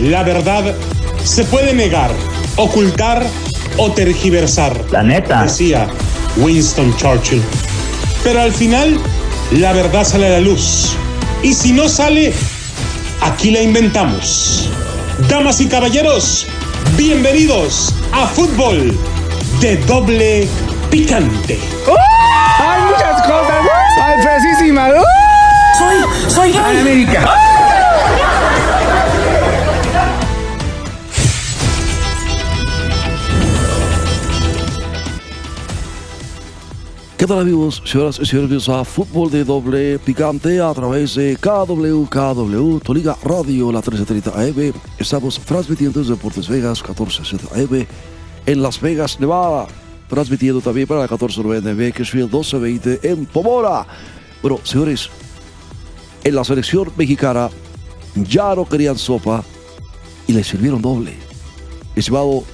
La verdad se puede negar, ocultar o tergiversar. La neta. Decía Winston Churchill. Pero al final, la verdad sale a la luz. Y si no sale, aquí la inventamos. Damas y caballeros, bienvenidos a Fútbol de Doble Picante. ¡Hay muchas cosas! ¡Ay, fresísima! Soy, soy gay. América! ¿Qué tal amigos, señoras y señores? A Fútbol de Doble Picante a través de KW, KW, tu liga radio, la 1330 AM. Estamos transmitiendo desde Deportes Vegas, 1460 AM, en Las Vegas, Nevada. Transmitiendo también para la 1490 de Bakersfield, 1220 en Pomora. Bueno, señores, en la selección mexicana ya no querían sopa y le sirvieron doble. Estimado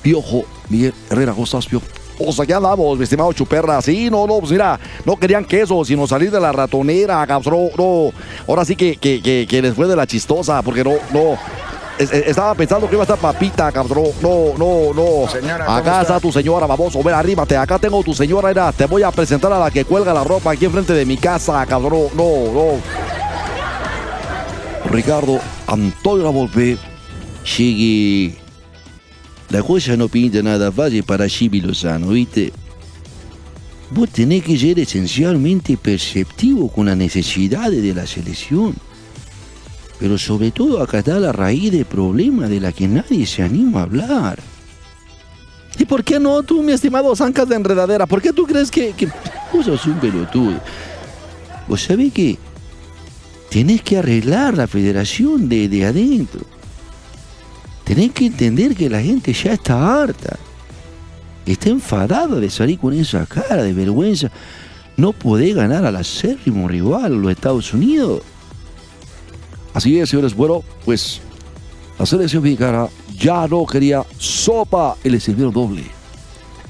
Piojo Miguel Herrera, ¿cómo Piojo? O sea, aquí andamos, mi estimado Chuperra. Sí, no, no, pues mira, no querían queso, sino salir de la ratonera, cabrón. No, ahora sí que, que, que, que les fue de la chistosa, porque no, no. es- es- Estaba pensando que iba a estar papita, cabrón. No, no, no. Señora, ¿cómo acá está? está tu señora, baboso. Ven, arríbate. Acá tengo tu señora, mira. Te voy a presentar a la que cuelga la ropa aquí enfrente de mi casa, cabrón. No, no. Ricardo Antonio Lavolpe Llegue. La cosa no pinta nada fácil para Jimmy Lozano, ¿viste? Vos tenés que ser esencialmente perceptivo con las necesidades de la selección. Pero sobre todo acá está la raíz del problema de la que nadie se anima a hablar. ¿Y por qué no tú, mi estimado Zancas de Enredadera? ¿Por qué tú crees que.? que... Vos un pelotudo. Vos sabés que tenés que arreglar la federación de, de adentro. Tenés que entender que la gente ya está harta. Está enfadada de salir con esa cara de vergüenza. No podés ganar al acérrimo rival, los Estados Unidos. Así es, señores. Bueno, pues la selección mexicana ya no quería sopa y le doble.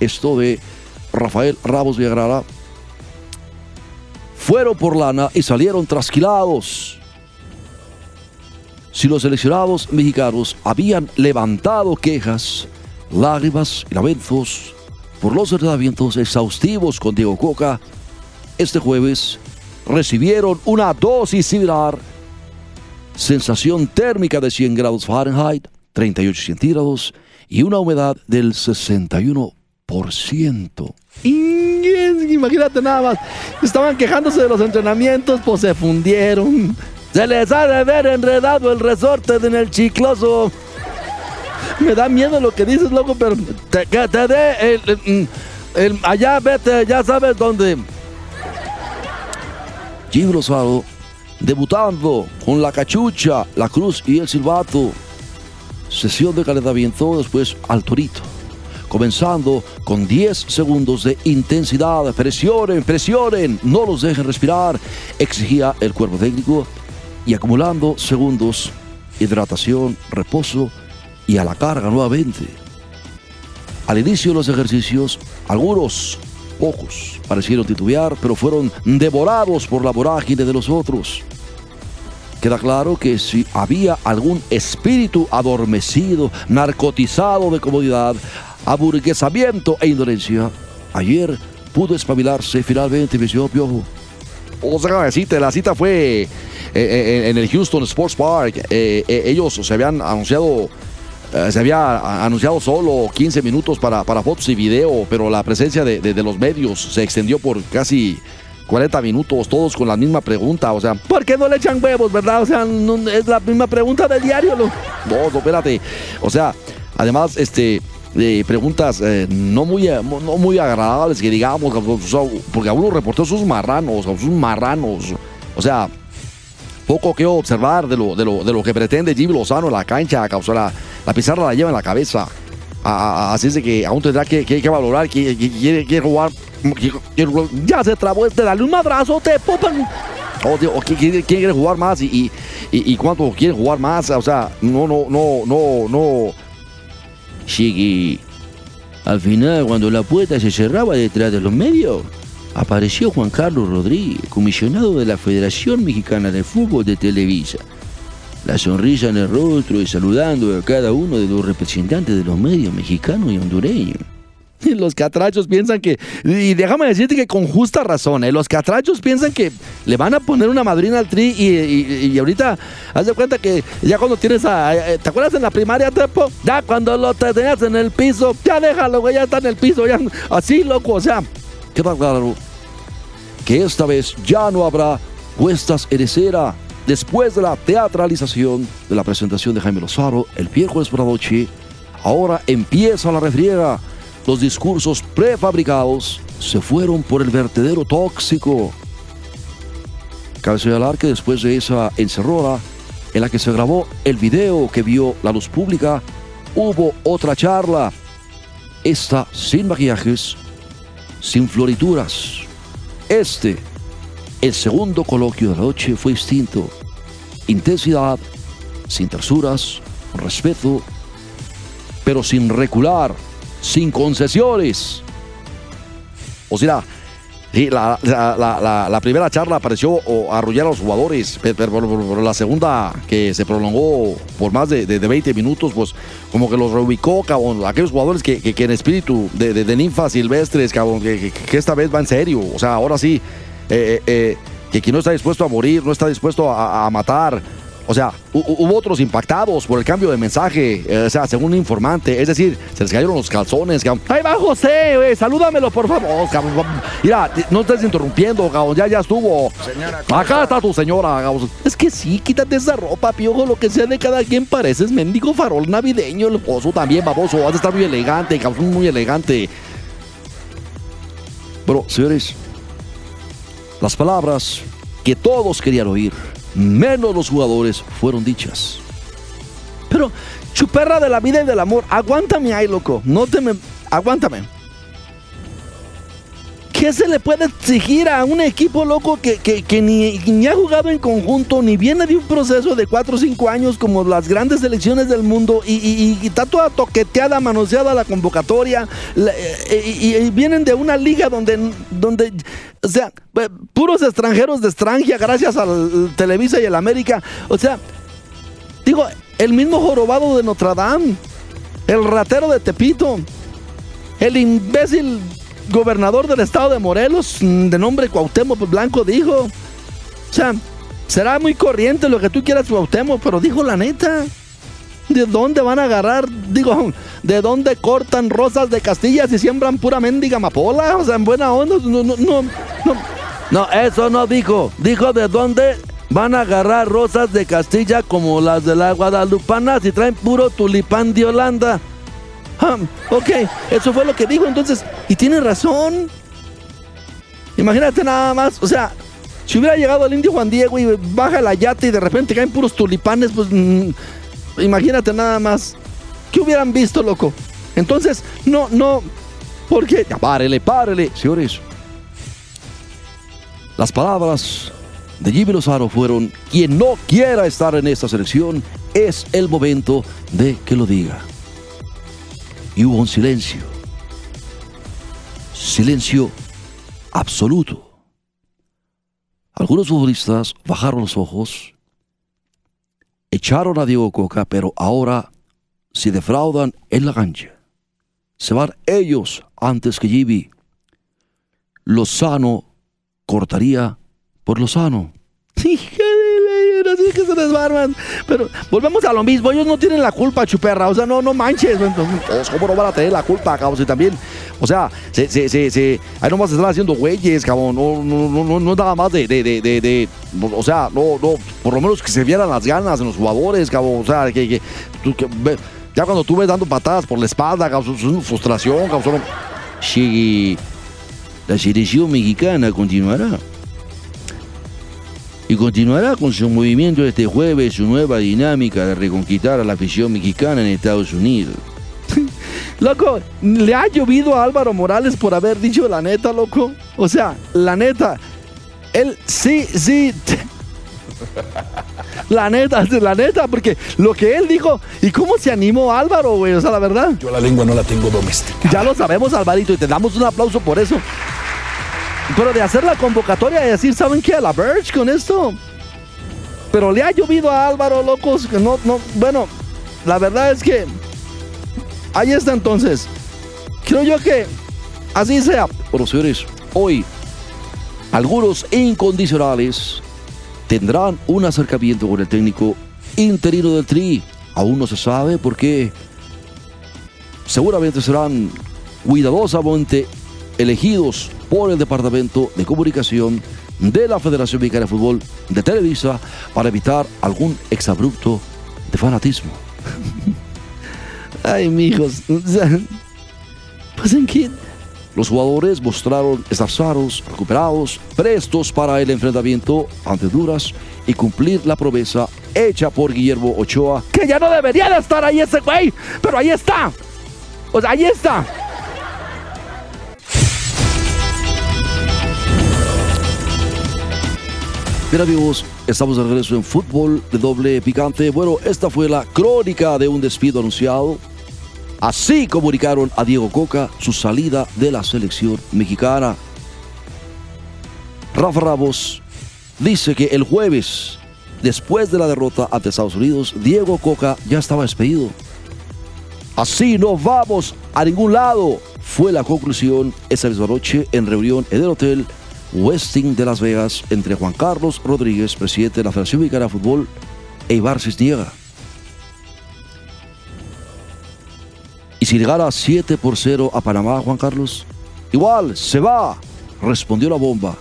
Esto de Rafael Ramos Villagrara. Fueron por lana y salieron trasquilados. Si los seleccionados mexicanos habían levantado quejas, lágrimas y lamentos por los tratamientos exhaustivos con Diego Coca, este jueves recibieron una dosis similar sensación térmica de 100 grados Fahrenheit, 38 centígrados y una humedad del 61%. Ingues, Imagínate nada más. Estaban quejándose de los entrenamientos, pues se fundieron. Se les ha de ver enredado el resorte en el chicloso. Me da miedo lo que dices, loco, pero te, que te dé el, el- allá vete, ya sabes dónde. Jimmy Lozano debutando con la cachucha, la cruz y el silbato. Sesión de calentamiento después al torito. Comenzando con 10 segundos de intensidad. Presionen, presionen, no los dejen respirar. Exigía el cuerpo técnico. Y acumulando segundos, hidratación, reposo y a la carga nuevamente. Al inicio de los ejercicios, algunos, pocos, parecieron titubear, pero fueron devorados por la vorágine de los otros. Queda claro que si había algún espíritu adormecido, narcotizado de comodidad, aburguesamiento e indolencia, ayer pudo espabilarse finalmente, mi señor Piojo. O sea, decirte, la cita fue eh, eh, en el Houston Sports Park. Eh, ellos se habían anunciado, se había anunciado solo 15 minutos para, para fotos y video, pero la presencia de, de- de los medios se extendió por casi 40 minutos, todos con la misma pregunta. O sea, ¿por qué no le echan huevos, verdad? O sea, no- es la misma pregunta del diario. No, no, no, espérate. O sea, además, este. Eh, preguntas eh, no, muy, eh, no muy agradables que digamos, porque algunos reporteros son marranos, son marranos. O sea, poco que observar de lo, de lo, de lo que pretende Jimmy Lozano en la cancha, o la, la pizarra la lleva en la cabeza. A- a- así es de que aún tendrá que, que- que valorar que, quiere, jugar. jugar- ya se trabó este, dale un abrazo, te popan. Que quiere, jugar más y, y- y cuánto quiere jugar más. O sea, no, no, no, no, no. Llegué. Al final, cuando la puerta se cerraba detrás de los medios, apareció Juan Carlos Rodríguez, comisionado de la Federación Mexicana de Fútbol de Televisa. la sonrisa en el rostro y saludando a cada uno de los representantes de los medios mexicanos y hondureños. Los catrachos piensan que, y déjame decirte que con justa razón, ¿eh? los catrachos piensan que le van a poner una madrina al tri y, ahorita, haz cuenta que ya cuando tienes a, eh, ¿te acuerdas en la primaria, Tepo? Ya cuando lo tenías en el piso, ya déjalo, güey, ya está en el piso, ya, así, loco, o sea, queda claro que esta vez ya no habrá puestas en escena después de la teatralización de la presentación de Jaime Lozaro el miércoles por la. Ahora empieza la refriega los discursos prefabricados se fueron por el vertedero tóxico. Cabe señalar que después de esa encerrora en la que se grabó el video que vio la luz pública, hubo otra charla. Esta sin maquillajes, sin florituras. Este, el segundo coloquio de la noche, fue distinto. Intensidad, sin tersuras, respeto, pero sin recular sin concesiones. O sea, la, primera charla pareció arrullar a los jugadores, pero, la segunda, que se prolongó por más de, 20 minutos, pues como que los reubicó, cabrón, aquellos jugadores que, en espíritu de, ninfas silvestres, cabrón, que, esta vez va en serio. O sea, ahora sí, eh, eh, eh, que no está dispuesto a morir, no está dispuesto a matar, o sea, hubo otros impactados por el cambio de mensaje, eh, o sea, según un informante. Es decir, se les cayeron los calzones. Ahí va José, güey, salúdamelo, por favor. Mira, no estés interrumpiendo, cabrón, ya, ya estuvo. Acá está tu señora, cabrón. Es que sí, quítate esa ropa, piojo, lo que sea de cada quien pareces mendigo farol navideño. El pozo también, baboso, has de estar muy elegante, cabrón, muy elegante. Pero, señores, las palabras que todos querían oír menos los jugadores fueron dichas. Pero, chuperra de la vida y del amor, aguántame ahí, loco. No te me. Aguántame. ¿Qué se le puede exigir a un equipo loco que, ni, ha jugado en conjunto, ni viene de un proceso de 4 o 5 años como las grandes selecciones del mundo y, está toda toqueteada, manoseada la convocatoria eh, y, vienen de una liga donde, donde, o sea, eh, puros extranjeros de extranjera gracias al Televisa y el América. O sea, digo, el mismo jorobado de Notre Dame, el ratero de Tepito, el imbécil gobernador del estado de Morelos, mm, de nombre Cuauhtémoc Blanco, dijo, o sea, será muy corriente lo que tú quieras Cuauhtémoc, pero dijo la neta. ¿De dónde van a agarrar? Digo, ¿de dónde cortan rosas de Castilla si siembran pura mendiga amapola? O sea, en buena onda. No, no, no, no. No, eso no dijo. Dijo de dónde van a agarrar rosas de Castilla como las de la Guadalupana si traen puro tulipán de Holanda. Ah, ok, eso fue lo que dijo entonces. Y tiene razón. Imagínate nada más, o sea, si hubiera llegado el indio Juan Diego y baja la yate y de repente caen puros tulipanes, pues mm, imagínate nada más. ¿Qué hubieran visto, loco? Entonces, no, no, porque... Ya, párele, párele, señores. Las palabras de Jimmy Lozaro fueron, quien no quiera estar en esta selección, es el momento de que lo diga y hubo un silencio. Silencio absoluto. Algunos futbolistas bajaron los ojos, echaron a Diego Coca, pero ahora se defraudan en la cancha. Se van ellos antes que Gibi. Lozano cortaría por Lozano. así que se desbarman. Pero volvemos a lo mismo, ellos no tienen la culpa, chuperra. O sea, no, no manches. ¿Cómo no van a tener la culpa, cabrón? Y también, o sea, se, se, se, se ahí nomás están haciendo güeyes, cabrón. No, no, no, no, es nada más de, de, de, de, o sea, no, no, por lo menos que se vieran las ganas en los jugadores, cabrón. O sea, que, que, ya cuando tú ves dando patadas por la espalda, cabrón, es una frustración, cabrón. La selección mexicana continuará y continuará con su movimiento este jueves, su nueva dinámica de reconquistar a la afición mexicana en Estados Unidos. loco, ¿le ha llovido a Álvaro Morales por haber dicho la neta, loco? O sea, la neta, él sí, sí. La neta, la neta, porque lo que él dijo y cómo se animó Álvaro, güey, o sea, la verdad. Yo la lengua no la tengo doméstica. Ya lo sabemos, Alvarito, y te damos un aplauso por eso. Pero de hacer la convocatoria y decir, ¿saben qué? La Verge con esto. pero le ha llovido a Álvaro, locos, no, no, bueno, la verdad es que ahí está entonces. Creo yo que así sea. Bueno, señores, hoy algunos incondicionales tendrán un acercamiento con el técnico interino del Tri. Aún no se sabe por qué. Seguramente serán cuidadosamente elegidos por el Departamento de Comunicación de la Federación Mexicana de Fútbol de Televisa para evitar algún exabrupto de fanatismo. Ay, mijos. En qué. Los jugadores mostraron estar recuperados, prestos para el enfrentamiento ante Honduras y cumplir la promesa hecha por Guillermo Ochoa. Que ya no debería de estar ahí ese güey, pero ahí está. O sea, ahí está. Bien amigos, estamos de regreso en fútbol de doble picante. Bueno, esta fue la crónica de un despido anunciado. Así comunicaron a Diego Coca su salida de la selección mexicana. Rafa Ramos dice que el jueves, después de la derrota ante Estados Unidos, Diego Coca ya estaba despedido. Así no vamos a ningún lado, fue la conclusión esa misma noche en reunión en el hotel Westing de Las Vegas entre Juan Carlos Rodríguez, presidente de la Federación Mexicana de Fútbol, e Ibar Cisniega. ¿Y si llegara 7 por 0 a Panamá, Juan Carlos? Igual, se va, respondió la bomba.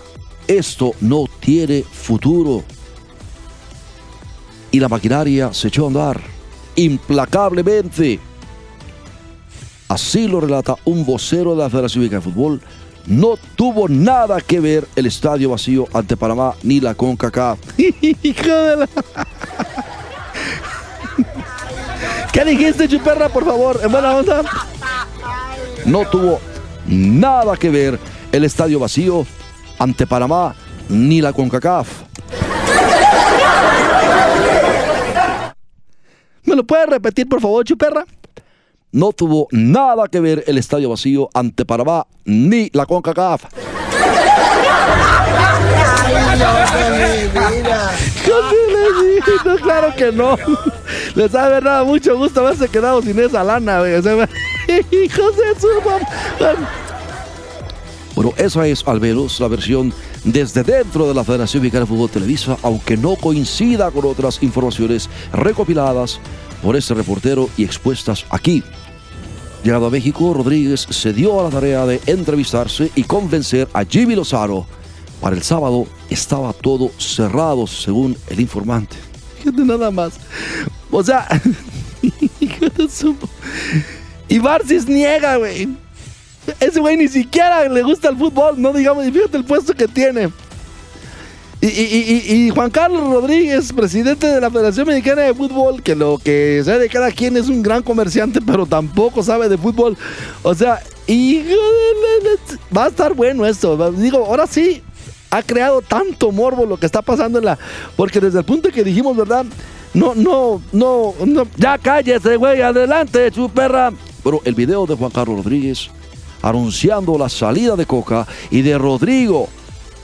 Esto no tiene futuro. Y la maquinaria se echó a andar implacablemente. Así lo relata un vocero de la Federación Mexicana de Fútbol. No tuvo nada que ver el estadio vacío ante Panamá ni la CONCACAF. Hijo de la... ¿Qué dijiste, chuperra, por favor? ¿En buena onda? No tuvo nada que ver el estadio vacío ante Panamá ni la CONCACAF. ¿Me lo puedes repetir, por favor, chuperra? No tuvo nada que ver el estadio vacío ante Panamá ni la CONCACAF. no, claro que no. Les ha verdad mucho gusto haberse quedado sin esa lana, güey. Hijos de su Bueno, esa es al menos la versión desde dentro de la Federación Mexicana de Fútbol Televisa, aunque no coincida con otras informaciones recopiladas por este reportero y expuestas aquí. Llegado a México, Rodríguez se dio a la tarea de entrevistarse y convencer a Jimmy Lozano. Para el sábado estaba todo cerrado, según el informante. Fíjate nada más. O sea, y Barcis niega, güey. Ese güey ni siquiera le gusta el fútbol, no digamos, y fíjate el puesto que tiene. Y, y, Juan Carlos Rodríguez, presidente de la Federación Mexicana de Fútbol, que lo que sabe de cada quien es un gran comerciante, pero tampoco sabe de fútbol. O sea, y va a estar bueno esto. Digo, ahora sí, ha creado tanto morbo lo que está pasando en la. Porque desde el punto que dijimos, ¿verdad? No, no, no, no. Ya cállese, güey, adelante, su perra. Pero el video de Juan Carlos Rodríguez anunciando la salida de Coca y de Rodrigo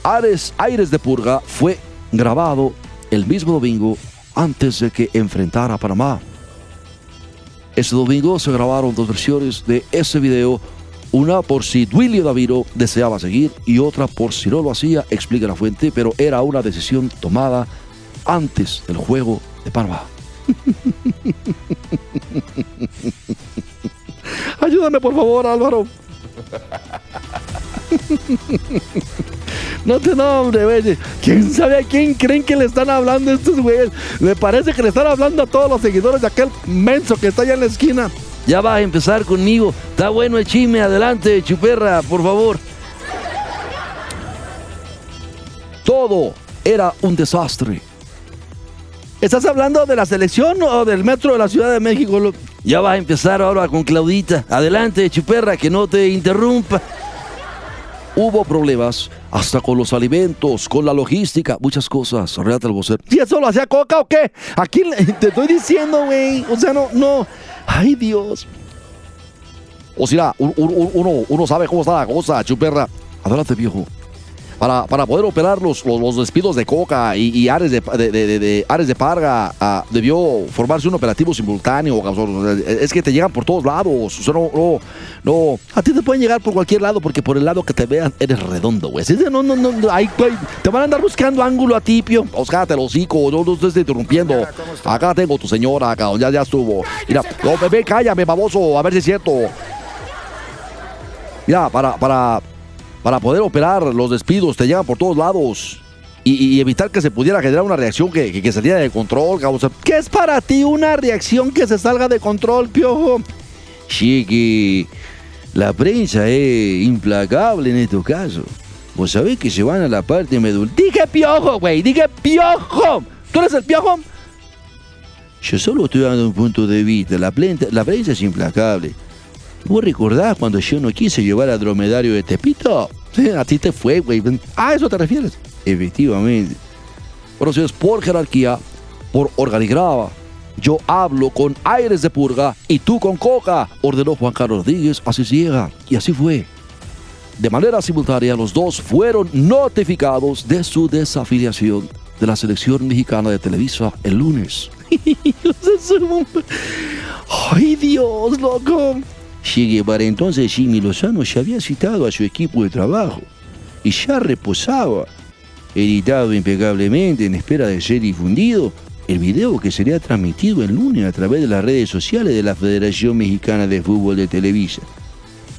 Ares, Aires de Purga fue grabado el mismo domingo antes de que enfrentara a Panamá. Ese domingo se grabaron dos versiones de ese video, una por si Duilio Daviro deseaba seguir y otra por si no lo hacía, explica la fuente, pero era una decisión tomada antes del juego de Panamá. Ayúdame por favor, Álvaro. No te nombre, güey. ¿Quién sabe a quién creen que le están hablando estos güeyes? Me parece que le están hablando a todos los seguidores de aquel menso que está allá en la esquina. Ya va a empezar conmigo. Está bueno el chisme. Adelante, chuperra, por favor. Todo era un desastre. ¿Estás hablando de la selección o del metro de la Ciudad de México? Ya va a empezar ahora con Claudita. Adelante, chuperra, que no te interrumpa. Hubo problemas hasta con los alimentos, con la logística, muchas cosas. Relata el vocero. ¿Y eso lo hacía Coca o qué? Aquí te estoy diciendo, güey. O sea, no, no. Ay, Dios. O sea, uno, uno sabe cómo está la cosa, chuperra. Adelante, viejo. Para, para poder operar los, los, los despidos de Coca y, y Ares, de, de, de- de- Ares de Parga, ah, debió formarse un operativo simultáneo. Es que te llegan por todos lados. O sea, no, no, no. A ti te pueden llegar por cualquier lado porque por el lado que te vean eres redondo, güey. No, no, no, no, ay, te van a andar buscando ángulo a ti, pio. Cállate el hocico, no, no estés interrumpiendo. Acá tengo tu señora, cabrón, ya, ya estuvo. Mira, no, bebé, cállame, baboso, a ver si es cierto. Ya, para, para, para poder operar los despidos, te llegan por todos lados. Y, evitar que se pudiera generar una reacción que, que, saliera de control. O ¿Qué es para ti una reacción que se salga de control, piojo? Chiqui, la prensa es implacable en estos casos. Vos sabés que se van a la parte medul... Dije piojo, güey, dije piojo. ¿Tú eres el piojo? Yo solo estoy dando un punto de vista. La, plenta- la prensa es implacable. ¿Vos recordás cuando yo no quise llevar al dromedario de Tepito? A ti te fue, güey. ¿A eso te refieres? Efectivamente. Señores, por jerarquía, por organigrama, yo hablo con aires de purga y tú con coca, ordenó Juan Carlos Rodríguez, así llega. Y así fue. De manera simultánea, los dos fueron notificados de su desafiliación de la selección mexicana de Televisa el lunes. ¡Ay, Dios, loco! Llegué para entonces Jimmy Lozano ya había citado a su equipo de trabajo y ya reposaba, editado impecablemente en espera de ser difundido, el video que sería transmitido el lunes a través de las redes sociales de la Federación Mexicana de Fútbol de Televisa.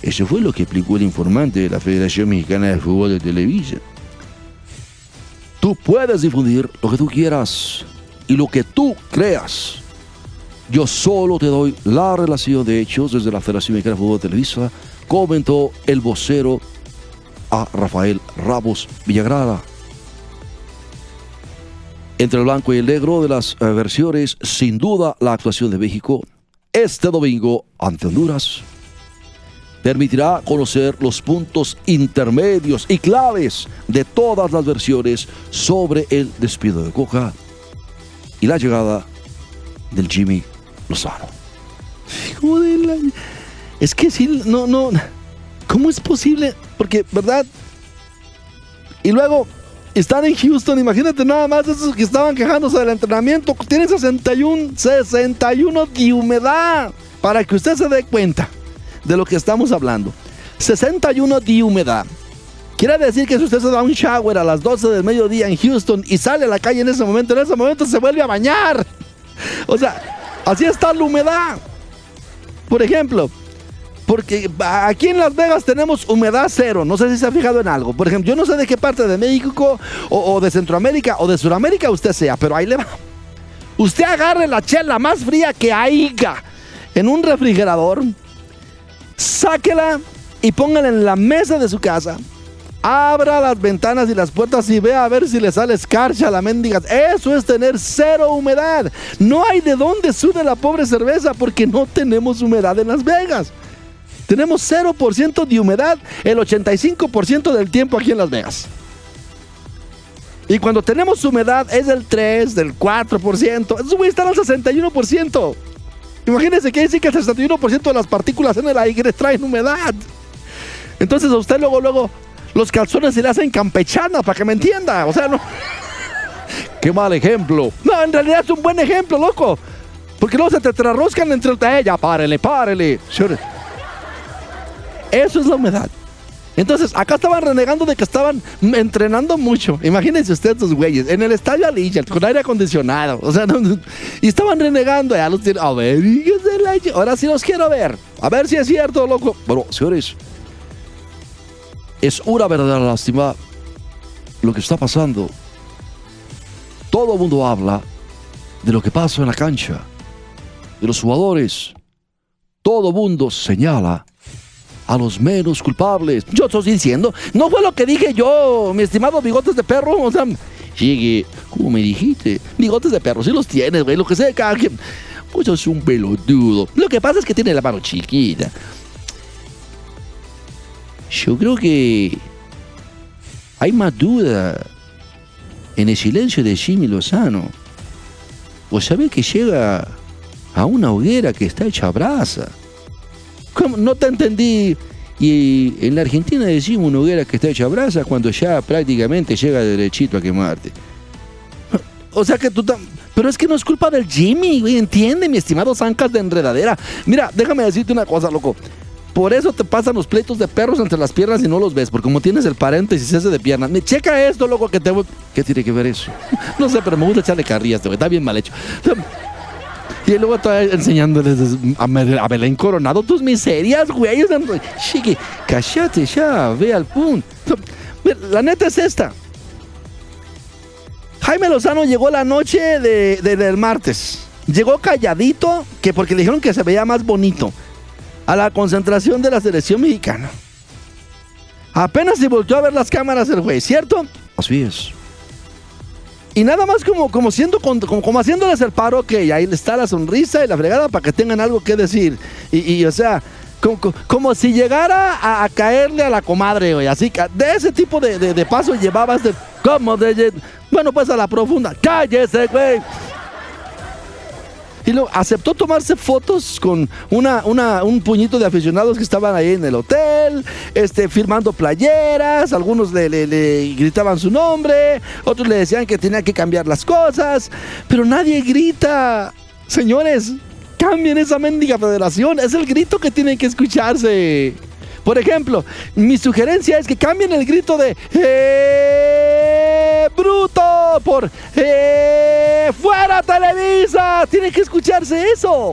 Eso fue lo que explicó el informante de la Federación Mexicana de Fútbol de Televisa. Tú puedes difundir lo que tú quieras y lo que tú creas. Yo solo te doy la relación de hechos desde la Federación Mexicana de Fútbol de Televisa, comentó el vocero a Rafael Ramos Villagrada. Entre el blanco y el negro de las eh, versiones, sin duda la actuación de México este domingo ante Honduras permitirá conocer los puntos intermedios y claves de todas las versiones sobre el despido de Coca y la llegada del Jimmy Lozano. Hijo de la- Es que sí, no, no. ¿Cómo es posible? Porque, ¿verdad? Y luego están en Houston, imagínate nada más esos que estaban quejándose del entrenamiento. Tienen 61, 61 de humedad. Para que usted se dé cuenta de lo que estamos hablando. 61 de humedad. Quiere decir que si usted se da un shower a las 12 del mediodía en Houston y sale a la calle en ese momento, en ese momento se vuelve a bañar. O sea, así está la humedad. Por ejemplo, porque aquí en Las Vegas tenemos humedad cero. No sé si se ha fijado en algo. Por ejemplo, yo no sé de qué parte de México o, de Centroamérica o de Sudamérica usted sea, pero ahí le va. Usted agarre la chela más fría que haya en un refrigerador, sáquela y póngala en la mesa de su casa. Abra las ventanas y las puertas y vea a ver si le sale escarcha a la mendiga. Eso es tener cero humedad. No hay de dónde sude la pobre cerveza porque no tenemos humedad en Las Vegas. Tenemos 0% de humedad el 85% del tiempo aquí en Las Vegas. Y cuando tenemos humedad es del 3, del 4%. Eso güey está al 61%. Imagínense que dice que el 61% de las partículas en el aire traen humedad. Entonces a usted luego, luego, los calzones se le hacen campechana para que me entienda. O sea, no. Qué mal ejemplo. No, en realidad es un buen ejemplo, loco. Porque luego se te trarroscan entre el. Ya, párele, párele. Eso es la humedad. Entonces, acá estaban renegando de que estaban entrenando mucho. Imagínense ustedes esos güeyes, en el estadio Allegiant, con aire acondicionado. O sea, no, no, y estaban renegando. Ya los tienen- a ver, ahora sí los quiero ver. A ver si es cierto, loco. Bueno, señores, es una verdadera lástima lo que está pasando. Todo el mundo habla de lo que pasa en la cancha, de los jugadores. Todo el mundo señala a los menos culpables. Yo estoy diciendo, no fue lo que dije yo, mi estimado bigotes de perro. O sea, Llegue, ¿cómo me dijiste? bigotes de perro, sí los tienes, güey, lo que sea, cada quien. Pues sos un pelotudo. Lo que pasa es que tiene la mano chiquita. Yo creo que hay más duda en el silencio de Jimmy Lozano. Vos sabés que llega a una hoguera que está hecha brasa. No te entendí. Y en la Argentina decimos una hoguera que está hecha brasa cuando ya prácticamente llega derechito a quemarte. O sea que tú... Pero es que no es culpa del Jimmy, entiende, mi estimado Zancas de enredadera. Mira, déjame decirte una cosa, loco. Por eso te pasan los pleitos de perros entre las piernas y no los ves, porque como tienes el paréntesis ese de piernas. Me checa esto, loco, que te ¿Qué tiene que ver eso? No sé, pero me gusta echarle carrillas, güey. Está bien mal hecho. Y luego está enseñándoles a Belén Coronado tus miserias, güey. Chiqui, cállate ya, ve al punto. La neta es esta. Jaime Lozano llegó la noche de, del martes. Llegó calladito, que porque le dijeron que se veía más bonito, a la concentración de la selección mexicana. Apenas se volvió a ver las cámaras el güey, ¿cierto? Así es. Y nada más como, como, siendo, como, como haciéndoles el paro, que ahí está la sonrisa y la fregada para que tengan algo que decir. Y, o sea, como, si llegara a, caerle a la comadre, güey. Así que de ese tipo de, de, de paso llevabas de, como de, bueno, pues a la profunda. ¡Cállese, güey! Y luego aceptó tomarse fotos con una, una, un puñito de aficionados que estaban ahí en el hotel, este, firmando playeras, algunos le, le, gritaban su nombre, otros le decían que tenía que cambiar las cosas, pero nadie grita. Señores, cambien esa mendiga federación, es el grito que tiene que escucharse. Por ejemplo, mi sugerencia es que cambien el grito de ¡Eh, bruto! por ¡Eh, fuera Televisa. Tiene que escucharse eso.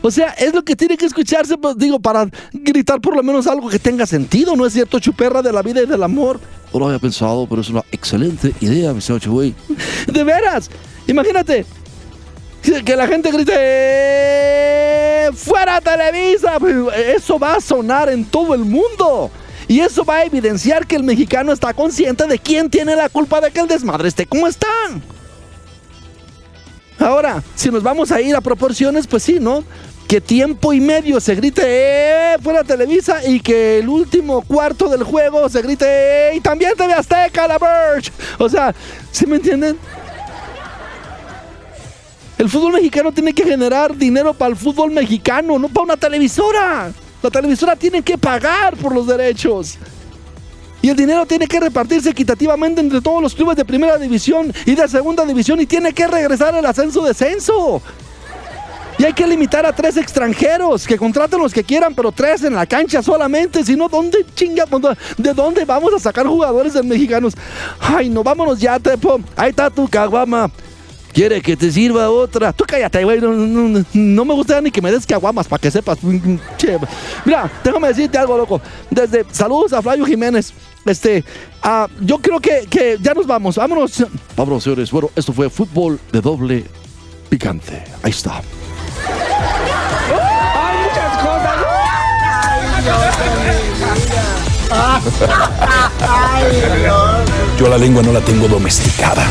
O sea, es lo que tiene que escucharse, pues, digo, para gritar por lo menos algo que tenga sentido, ¿no es cierto, chuperra de la vida y del amor? No lo había pensado, pero es una excelente idea, mi señor. De veras, imagínate, que la gente grite eh, ¡Fuera Televisa! Pues, eso va a sonar en todo el mundo. Y eso va a evidenciar que el mexicano está consciente de quién tiene la culpa de que el desmadre esté como está. Ahora, si nos vamos a ir a proporciones, pues sí, ¿no? Que tiempo y medio se grite eh, fuera Televisa y que el último cuarto del juego se grite eh, y también TV Azteca, la Birch. O sea, ¿sí me entienden? El fútbol mexicano tiene que generar dinero para el fútbol mexicano, no para una televisora. La televisora tiene que pagar por los derechos. Y el dinero tiene que repartirse equitativamente entre todos los clubes de primera división y de segunda división y tiene que regresar el ascenso-descenso. Y hay que limitar a tres extranjeros, que contraten los que quieran, pero tres en la cancha solamente. Si no, ¿dónde chinga? ¿De dónde vamos a sacar jugadores de mexicanos? Ay, no, vámonos ya, Tepo. Ahí está tu caguama. ¿Quiere que te sirva otra? Tú cállate, güey. No, me gusta ni que me des caguamas para que sepas. Mira, déjame decirte algo, loco. Desde saludos a Flavio Jiménez. Este, uh, yo creo que, que, ya nos vamos. Vámonos. Vámonos, señores. Bueno, esto fue fútbol de doble picante. Ahí está. ¡Hay muchas cosas! Yo la lengua no la tengo domesticada